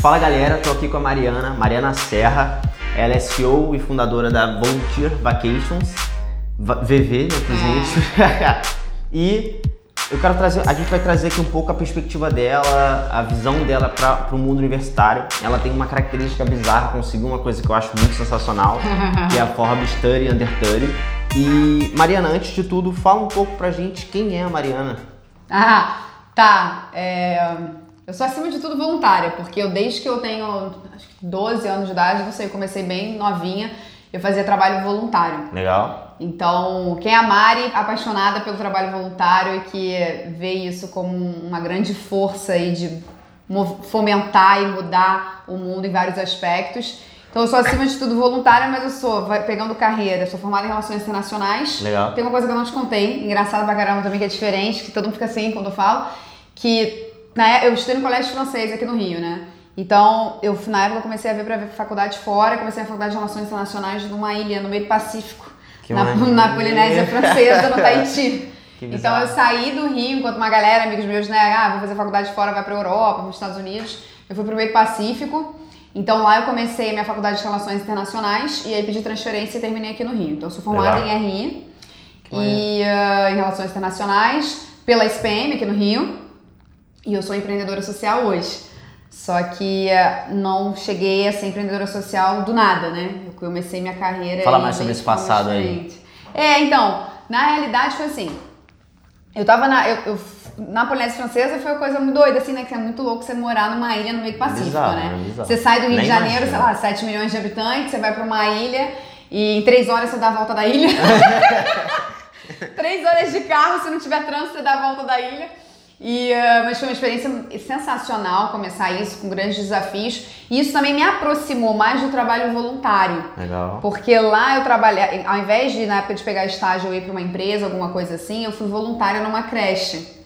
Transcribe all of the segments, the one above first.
Fala galera, tô aqui com a Mariana, Mariana Serra. Ela é CEO e fundadora da Volunteer Vacations, VV, né, pros íntimos. e eu quero trazer, a gente vai trazer aqui um pouco a perspectiva dela, a visão dela para o mundo universitário. Ela tem uma característica bizarra, conseguiu uma coisa que eu acho muito sensacional, que é a Forbes 30 Under 30. E Mariana, antes de tudo, fala um pouco pra gente quem é a Mariana. Ah, tá. É... Eu sou acima de tudo voluntária, porque eu desde que eu tenho acho que 12 anos de idade, não sei, eu comecei bem novinha, eu fazia trabalho voluntário. Legal. Então, quem é a Mari, apaixonada pelo trabalho voluntário e que vê isso como uma grande força aí de fomentar e mudar o mundo em vários aspectos. Então, eu sou acima de tudo voluntária, mas eu sou pegando carreira, sou formada em relações internacionais. Legal. Tem uma coisa que eu não te contei, engraçada pra caramba também, que é diferente, que todo mundo fica assim quando eu falo, que né, eu estudei no colégio francês aqui no Rio, né? Então, eu na época eu comecei a ver para ver faculdade fora, comecei a faculdade de Relações Internacionais numa ilha no meio do Pacífico, na, na, Polinésia Francesa, no Tahiti. então eu saí do Rio, enquanto uma galera, amigos meus, né, ah, vou fazer faculdade fora, vai para Europa, para os Estados Unidos. Eu fui para o meio Pacífico. Então lá eu comecei minha faculdade de Relações Internacionais e aí pedi transferência e terminei aqui no Rio. Então eu sou formada Legal. em RI e uh, em Relações Internacionais pela SPM aqui no Rio. E eu sou empreendedora social hoje. Só que uh, não cheguei a ser empreendedora social do nada, né? Eu comecei minha carreira. Fala mais sobre esse passado aí. É, então, na realidade foi assim. Eu tava na. Eu, eu, na Polinésia Francesa foi uma coisa muito doida, assim, né? Que é muito louco você morar numa ilha no meio do Pacífico, bizarro, né? Bizarro. Você sai do Rio Nem de Janeiro, imagina. sei lá, 7 milhões de habitantes, você vai pra uma ilha e em 3 horas você dá a volta da ilha. 3 horas de carro, se não tiver trânsito, você dá a volta da ilha. E, uh, mas foi uma experiência sensacional começar isso, com grandes desafios. E isso também me aproximou mais do trabalho voluntário. Legal. Porque lá eu trabalhei, ao invés de na época de pegar estágio eu ir para uma empresa, alguma coisa assim, eu fui voluntária numa creche.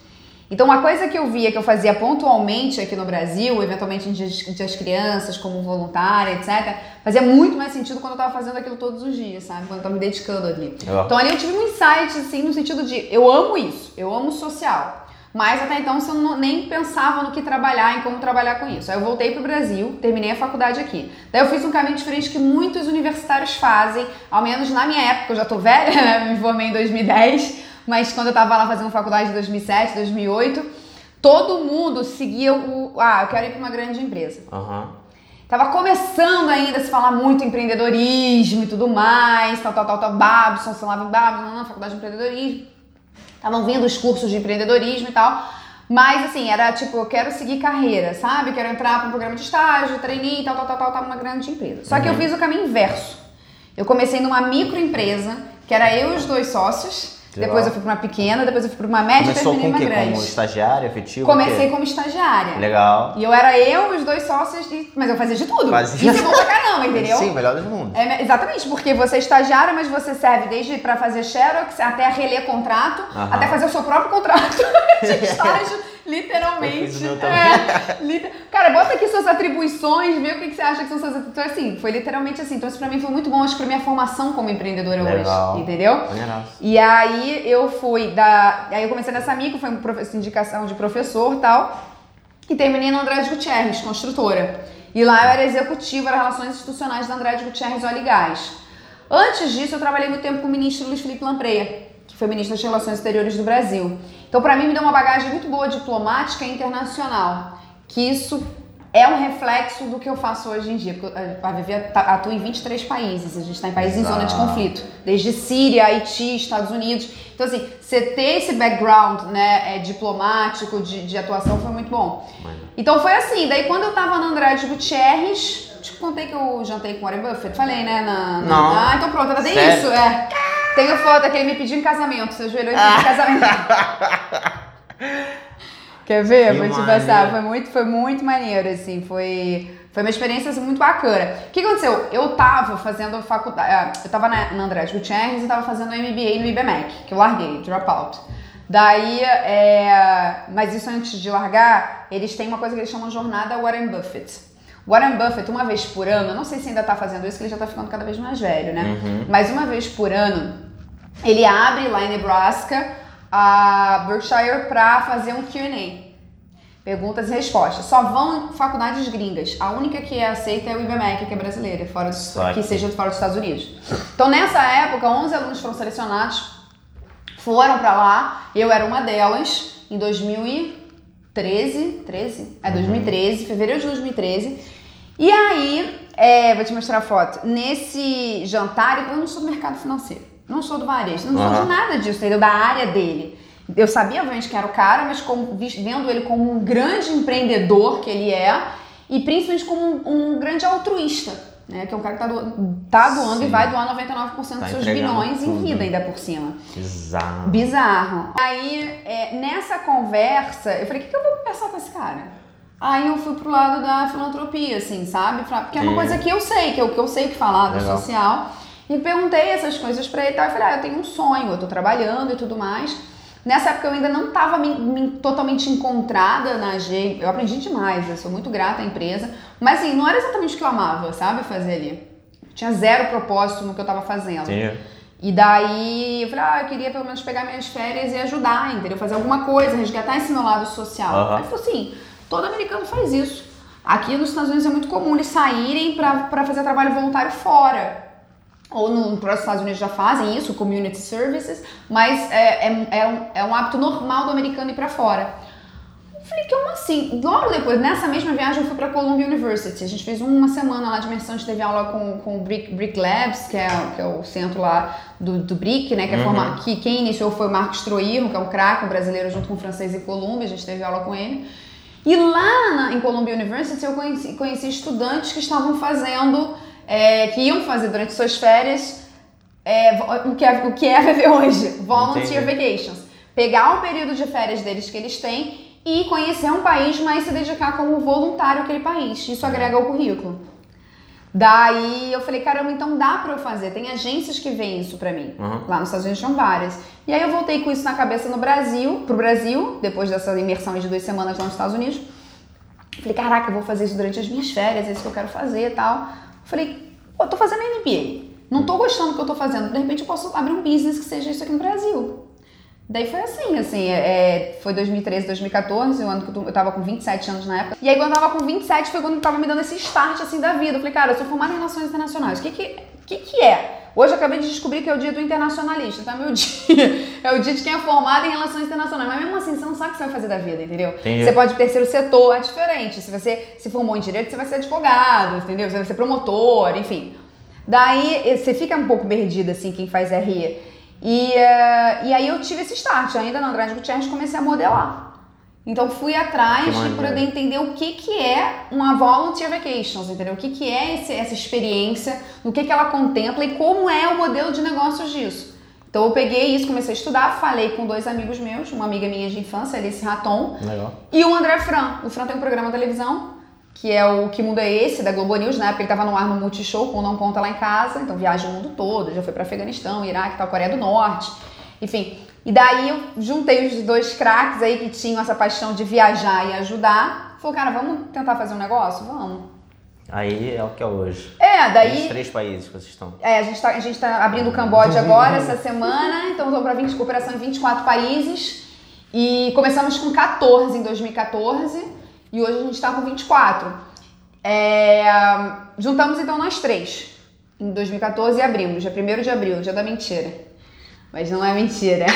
Então, uma coisa que eu via que eu fazia pontualmente aqui no Brasil, eventualmente em dias, das crianças, como voluntária, etc., fazia muito mais sentido quando eu estava fazendo aquilo todos os dias, sabe? Quando eu estava me dedicando ali. Legal. Então, ali eu tive um insight, assim, no sentido de eu amo isso, eu amo social. Mas até então eu não, nem pensava no que trabalhar, em como trabalhar com isso. Aí eu voltei para o Brasil, terminei a faculdade aqui. Daí eu fiz um caminho diferente que muitos universitários fazem, ao menos na minha época, eu já tô velha, né? me formei em 2010, mas quando eu estava lá fazendo faculdade em 2007, 2008, todo mundo seguia o. Ah, eu quero ir para uma grande empresa. Uhum. Tava começando ainda a se falar muito em empreendedorismo e tudo mais, tal, tal, tal, tal, Babson, sei lá, Babson, não, faculdade de empreendedorismo. Estavam vindo os cursos de empreendedorismo e tal. Mas assim, era tipo, eu quero seguir carreira, sabe? Quero entrar para um programa de estágio, trainee, tal, tal, tal, tal, tal, numa grande empresa. Só que eu fiz o caminho inverso. Eu comecei numa microempresa, que era eu e os dois sócios. Legal. Depois eu fui para uma pequena, depois eu fui para uma média e Começou terminei com uma grande. Como estagiária, efetivo? Comecei como estagiária. Legal. E eu era eu os dois sócios, mas eu fazia de tudo. Fazia. Isso é bom pra caramba, entendeu? Sim, melhor dos mundos. É, exatamente, porque você é estagiária, mas você serve desde pra fazer xerox até reler contrato, até fazer o seu próprio contrato de estágio, literalmente. Eu É, liter- Cara, bota aqui suas atribuições, vê o que, que você acha que são suas atribuições. Então, assim, foi literalmente assim. Então, isso pra mim foi muito bom, acho que pra minha formação como empreendedora Legal. hoje, entendeu? Maneiraço. E aí eu fui da. Aí eu comecei nessa micro, foi uma indicação de professor tal. E terminei na Andrade Gutierrez, construtora. E lá eu era executiva das relações institucionais da Andrade Gutierrez Óleo e Gás. Antes disso, eu trabalhei muito tempo com o ministro Luiz Felipe Lampreia, que foi ministro das Relações Exteriores do Brasil. Então, para mim, me deu uma bagagem muito boa diplomática e internacional. Que isso é um reflexo do que eu faço hoje em dia. Porque a Vivi atua em 23 países. A gente está em países em zona de Exato. conflito. Desde Síria, Haiti, Estados Unidos. Então, assim, você ter esse background né, é, diplomático de, de atuação foi muito bom. Então foi assim, daí quando eu tava na Andrade Gutierrez, te contei que eu jantei com o Warren Buffett, falei, né? Na, na- Não. Ah, então pronto, era bem isso, é. Tenho foto que ele me pediu em casamento, você ajoelhou e pediu em casamento. Quer ver? Que Vou te maneiro. passar, foi muito, foi muito maneiro, assim, foi, foi uma experiência assim, muito bacana. O que aconteceu? Eu tava fazendo faculdade, ah, eu tava na, na Andrade Gutierrez e tava fazendo MBA no IBMEC, que eu larguei, dropout. Daí, é, mas isso antes de largar, eles têm uma coisa que eles chamam Jornada Warren Buffett. Warren Buffett, uma vez por ano, eu não sei se ainda tá fazendo isso, que ele já tá ficando cada vez mais velho, né? Uhum. Mas uma vez por ano, ele abre lá em Nebraska a Berkshire para fazer um Q&A. Perguntas e respostas. Só vão faculdades gringas. A única que é aceita é o IBMEC, que é brasileira, fora dos, que seja fora dos Estados Unidos. Então, nessa época, 11 alunos foram selecionados, foram pra lá. Eu era uma delas em 2013. 13? É, 2013, fevereiro de 2013. E aí, é, vou te mostrar a foto. Nesse jantar, eu não sou do mercado financeiro, não sou do varejo, não sou Aham. de nada disso, entendeu? Da área dele. Eu sabia, obviamente, que era o cara, mas como, vendo ele como um grande empreendedor que ele é, e principalmente como um, um grande altruísta, né? Que é um cara que tá, do, tá doando Sim. e vai doar 99% dos Tá seus entregando bilhões em tudo. vida ainda por cima. Bizarro. Bizarro. Aí, é, nessa conversa, eu falei, o que, que eu vou conversar com esse cara? Aí eu fui pro lado da filantropia, assim, sabe? Porque é uma coisa que eu sei, que eu, que eu sei o que falar do Legal. social. E perguntei essas coisas pra ele e tal. Eu falei, ah, eu tenho um sonho, eu tô trabalhando e tudo mais. Nessa época eu ainda não estava totalmente encontrada na AG. Eu aprendi demais, eu sou muito grata à empresa. Mas assim, não era exatamente o que eu amava, sabe, fazer ali. Tinha zero propósito no que eu tava fazendo. Entendi. E daí eu falei, ah, eu queria pelo menos pegar minhas férias e ajudar, entendeu? Fazer alguma coisa, resgatar esse meu lado social. Aham. Aí falou assim, todo americano faz isso. Aqui nos Estados Unidos é muito comum eles saírem pra fazer trabalho voluntário fora. Ou no, nos Estados Unidos já fazem isso, community services, mas é, é, é, um, é um hábito normal do americano ir pra fora. Eu falei, como assim? Logo depois, nessa mesma viagem, eu fui pra Columbia University. A gente fez uma semana lá de imersão, a gente teve aula com, com o Brick, Brick Labs, que é, que é o centro lá do, do Brick, né? Que, é Uhum. forma, que quem iniciou foi o Marcos Troirro, que é um craque, um brasileiro, junto com o francês em Colômbia. A gente teve aula com ele. E lá na, em Columbia University eu conheci, conheci estudantes que estavam fazendo, é, que iam fazer durante suas férias é, o, que é, o que é viver hoje, volunteer Entendi. vacations. Pegar o período de férias deles que eles têm e conhecer um país, mas se dedicar como voluntário àquele país. Isso agrega ao currículo. Daí eu falei, caramba, então dá pra eu fazer. Tem agências que veem isso pra mim. Uhum. Lá nos Estados Unidos tinham várias. E aí eu voltei com isso na cabeça no Brasil, pro Brasil, depois dessa imersão de duas semanas lá nos Estados Unidos. Falei, caraca, eu vou fazer isso durante as minhas férias, é isso que eu quero fazer e tal. Falei, eu tô fazendo MBA. Não tô gostando do que eu tô fazendo. De repente eu posso abrir um business que seja isso aqui no Brasil. Daí foi assim, assim, é, foi 2013, 2014, o ano que eu, tava com 27 anos na época. E aí quando eu tava com 27 foi quando eu tava me dando esse start, assim, da vida. Eu falei, cara, eu sou formada em Relações Internacionais, o que que, que que é? Hoje eu acabei de descobrir que é o dia do internacionalista, tá? Meu dia. É o dia de quem é formado em Relações Internacionais. Mas mesmo assim, você não sabe o que você vai fazer da vida, entendeu? Entendi. Você pode terceiro setor, é diferente. Se você se formou em Direito, você vai ser advogado, entendeu? Você vai ser promotor, enfim. Daí eh, você fica um pouco perdida, assim, quem faz RE. E, eh, e aí eu tive esse start, ainda na Andrade Gutierrez comecei a modelar. Então fui atrás de poder entender o que, que é uma volunteer vacations, entendeu? O que, que é esse- essa experiência, o que, que ela contempla e como é o modelo de negócios disso. Então eu peguei isso, comecei a estudar, falei com dois amigos meus, uma amiga minha de infância, Alice Raton, Legal. e o André Fran. O Fran tem um programa de televisão, que é o Que Mundo é Esse, da Globo News, na época ele tava no ar no Multishow, com Não Conta Lá em Casa, então viaja o mundo todo, já foi pra Afeganistão, Iraque, tal, Coreia do Norte, enfim. E daí eu juntei os dois craques aí que tinham essa paixão de viajar e ajudar. Falou, cara, vamos tentar fazer um negócio? Vamos. Aí é o que é hoje. É, Os daí três países que vocês estão. é, a gente tá, a gente tá abrindo o Camboja agora, essa semana, então vamos para 20 cooperação em 24 países. E começamos com 14 em 2014 e hoje a gente tá com 24. É, juntamos então nós três em 2014 e abrimos, dia 1 de abril, dia da mentira. Mas não é mentira.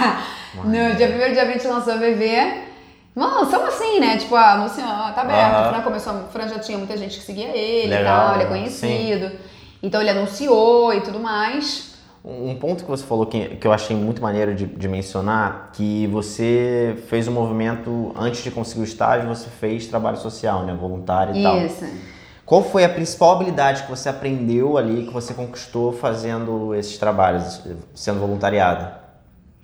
no dia 1 de abril a gente lançou o VV. Não, são assim, né? Tipo, ah, anunciou, ah, tá aberto. Aham. O Fran começou, o Fran já tinha muita gente que seguia ele e Legal, tal, ele é sim. conhecido. Então ele anunciou e tudo mais. Um ponto que você falou que, que eu achei muito maneiro de, de mencionar, que você fez um movimento, antes de conseguir o estágio, você fez trabalho social, né? Voluntário e tal. Isso. Qual foi a principal habilidade que você aprendeu ali, que você conquistou fazendo esses trabalhos, sendo voluntariada?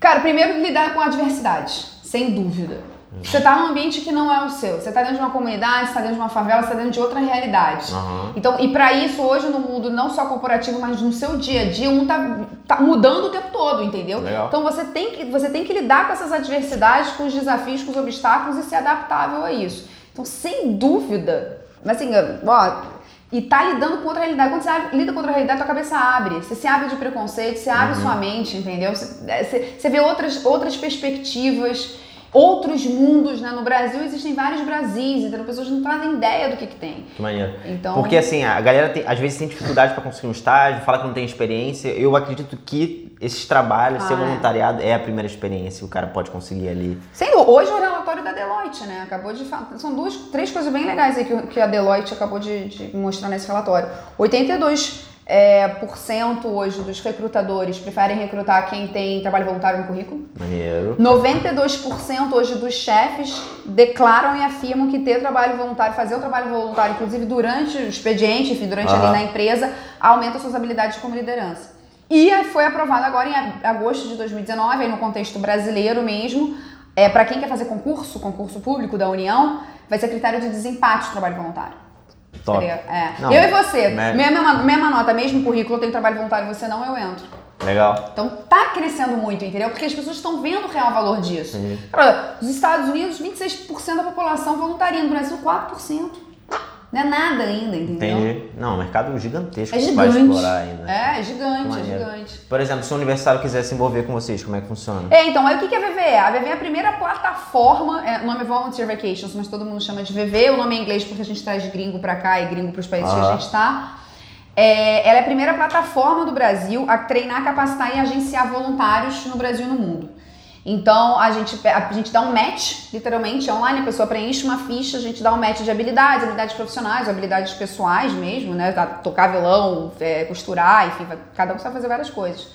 Cara, primeiro lidar com a adversidade, sem dúvida. Você tá num ambiente que não é o seu. Você tá dentro de uma comunidade, você tá dentro de uma favela, você tá dentro de outra realidade. Aham. Então, e pra isso, hoje no mundo, não só corporativo, mas no seu dia a dia, um tá, tá mudando o tempo todo, entendeu? Legal. Então você tem, que, você tem que lidar com essas adversidades, com os desafios, com os obstáculos e ser adaptável a isso. Então, sem dúvida, mas assim, ó, e tá lidando com outra realidade. Quando você lida com outra realidade, tua cabeça abre. Você se abre de preconceito, você abre sua mente, entendeu? Você, é, você, você vê outras, outras perspectivas. Outros mundos, né? No Brasil existem vários Brasis, então as pessoas não fazem ideia do que, que tem. Que maneiro. Então, Porque assim, a galera tem- às vezes tem dificuldade para conseguir um estágio, fala que não tem experiência. Eu acredito que esses trabalhos, ser Ah, é. voluntariado, é a primeira experiência que o cara pode conseguir ali. Dúvida. Hoje o relatório da Deloitte, né? Acabou de falar. São duas, três coisas bem legais aí que, que a Deloitte acabou de, de mostrar nesse relatório. 82% é, por cento hoje dos recrutadores preferem recrutar quem tem trabalho voluntário no currículo. Maneiro. 92% hoje dos chefes declaram e afirmam que ter trabalho voluntário, fazer o trabalho voluntário, inclusive durante o expediente, enfim, durante Aham. ali na empresa, aumenta suas habilidades como liderança. E foi aprovado agora em ag- agosto de 2019, aí no contexto brasileiro mesmo, é, para quem quer fazer concurso, concurso público da União, vai ser critério de desempate do trabalho voluntário. Top. É. Não, eu e você, né? mesma, mesma nota, mesmo currículo, eu tenho trabalho voluntário, você não, eu entro. Legal. Então tá crescendo muito, entendeu? Porque as pessoas estão vendo o real valor disso. Entendi. Cara, os Estados Unidos, 26% da população voluntaria, no Brasil, 4%. Não é nada ainda, entendeu? Entendi. Não, um mercado gigantesco É que vai explorar ainda. É, é gigante, é gigante. Por exemplo, se um universitário quiser se envolver com vocês, como é que funciona? É, então, aí o que é VVE? A VVE é a primeira plataforma, é, o nome é Volunteer Vacations, mas todo mundo chama de VV, o nome é inglês porque a gente traz gringo pra cá e gringo pros países que a gente tá. É, ela é a primeira plataforma do Brasil a treinar, capacitar e agenciar voluntários no Brasil e no mundo. Então, a gente, a gente dá um match, literalmente, online, a pessoa preenche uma ficha, a gente dá um match de habilidades, habilidades profissionais, habilidades pessoais mesmo, né? Tá, Tocar violão, é, costurar, enfim, cada um sabe fazer várias coisas.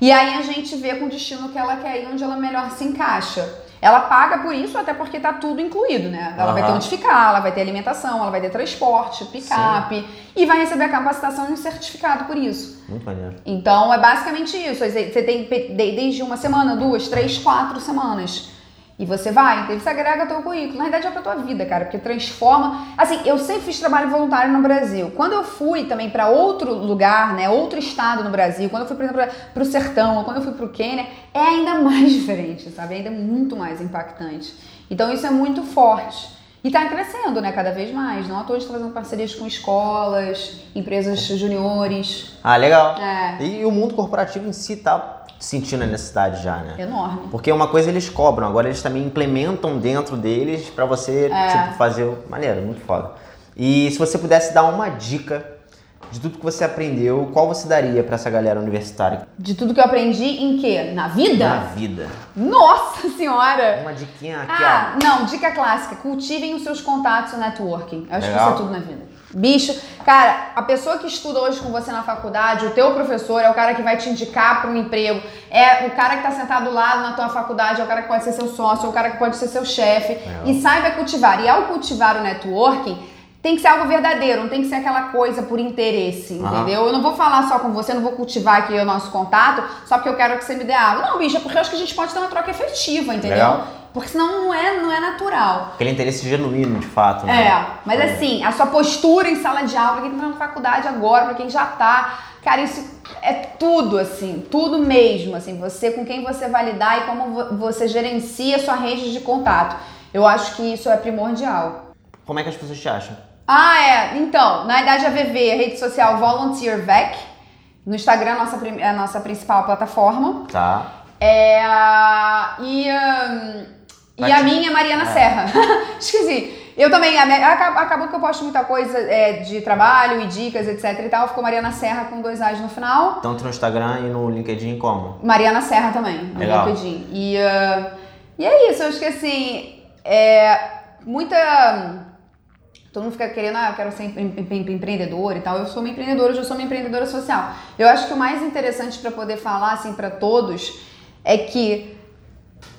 E aí a gente vê com o destino que ela quer ir, onde ela melhor se encaixa. Ela paga por isso, até porque tá tudo incluído, né? Ela vai ter onde ficar, ela vai ter alimentação, ela vai ter transporte, picape, e vai receber a capacitação e um certificado por isso. Muito maneiro. Então é basicamente isso. Você tem desde uma semana, duas, três, quatro semanas. E você vai, então você agrega teu currículo. Na verdade é pra tua vida, cara, porque transforma. Assim, eu sempre fiz trabalho voluntário no Brasil. Quando eu fui também pra outro lugar, né, outro estado no Brasil, quando eu fui, por exemplo, pro sertão, ou quando eu fui pro Quênia, é ainda mais diferente, sabe? É ainda muito mais impactante. Então isso é muito forte. E tá crescendo, né, cada vez mais. Não à toa a gente tá fazendo parcerias com escolas, empresas juniores. Ah, legal. É. E o mundo corporativo em si tá sentindo a necessidade já, né? Enorme. Porque uma coisa eles cobram, agora eles também implementam dentro deles pra você É. tipo, fazer. Maneiro, muito foda. E se você pudesse dar uma dica de tudo que você aprendeu, qual você daria pra essa galera universitária? De tudo que eu aprendi em quê? Na vida? Na vida. Nossa senhora! Uma diquinha aqui, Ah, não, dica clássica. Cultivem os seus contatos no networking. Eu acho que Legal. isso é tudo na vida. Bicho, cara, a pessoa que estuda hoje com você na faculdade, o teu professor é o cara que vai te indicar para um emprego, é o cara que tá sentado do lado na tua faculdade, é o cara que pode ser seu sócio, é o cara que pode ser seu chefe. Legal. E saiba cultivar. E ao cultivar o networking, tem que ser algo verdadeiro, não tem que ser aquela coisa por interesse, Aham. entendeu? Eu não vou falar só com você, não vou cultivar aqui o nosso contato só porque eu quero que você me dê água. Não, bicho, é porque eu acho que a gente pode ter uma troca efetiva, entendeu? Legal. Porque senão não é, não é natural. Aquele interesse genuíno, de fato, né? É, mas assim, a sua postura em sala de aula, pra quem tá na faculdade agora, pra quem já tá, cara, isso é tudo, assim, tudo mesmo, assim, você com quem você vai lidar e como vo- você gerencia a sua rede de contato. Eu acho que isso é primordial. Como é que as pessoas te acham? Ah, é. Então, na idade AVV, a rede social Volunteer Vec. No Instagram, nossa, é a nossa principal plataforma. Tá. É, e, e a minha é Mariana É. Serra. Esqueci. Eu também, acabou que eu posto muita coisa é, de trabalho e dicas, etc e tal. Ficou Mariana Serra com dois A's no final. Tanto no Instagram e no LinkedIn como? Mariana Serra também, no Legal. LinkedIn. E, ah, e é isso, eu acho que assim, é, muita. Todo mundo fica querendo, ah, eu quero ser empre- empre- empreendedor e tal. Eu sou uma empreendedora, hoje eu sou uma empreendedora social. Eu acho que o mais interessante para poder falar assim para todos é que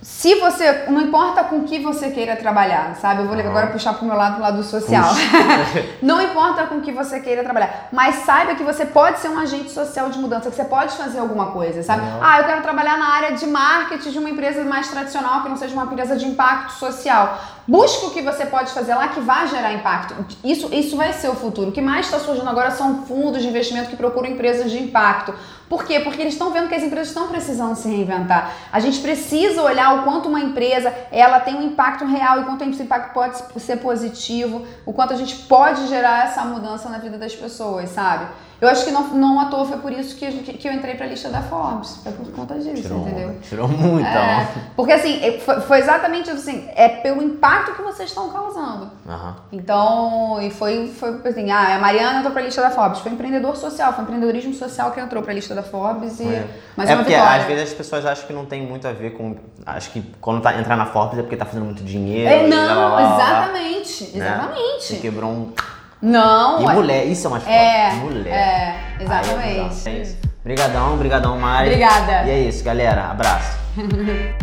se você. Não importa com que você queira trabalhar, sabe? Eu vou agora puxar pro meu lado, pro lado social. Não importa com que você queira trabalhar, mas saiba que você pode ser um agente social de mudança, que você pode fazer alguma coisa, sabe? Legal. Ah, eu quero trabalhar na área de marketing de uma empresa mais tradicional, que não seja uma empresa de impacto social. Busque o que você pode fazer lá que vai gerar impacto. Isso, isso vai ser o futuro. O que mais está surgindo agora são fundos de investimento que procuram empresas de impacto. Por quê? Porque eles estão vendo que as empresas estão precisando se reinventar. A gente precisa olhar o quanto uma empresa ela tem um impacto real e quanto esse impacto pode ser positivo, o quanto a gente pode gerar essa mudança na vida das pessoas, sabe? Eu acho que não, não à toa foi por isso que, a que eu entrei pra lista da Forbes. Foi por conta disso, Tirou, entendeu? tirou muito, É, porque assim, é, foi, foi exatamente assim, é pelo impacto que vocês estão causando. Aham. Então, e foi, foi assim, ah, a Mariana entrou pra lista da Forbes, foi empreendedor social, foi empreendedorismo social que entrou pra lista da Forbes e É. mais é uma porque vitória. às vezes as pessoas acham que não tem muito a ver com. Acho que quando tá, entrar na Forbes é porque tá fazendo muito dinheiro. É, não, lá, lá, lá, lá, exatamente, né? exatamente. Você quebrou um. Não, E ué. mulher, isso é mais forte. É, mulher. é, Aí exatamente. bizarro. É isso. Obrigadão, obrigadão, Mari. Obrigada. E é isso, galera. Abraço.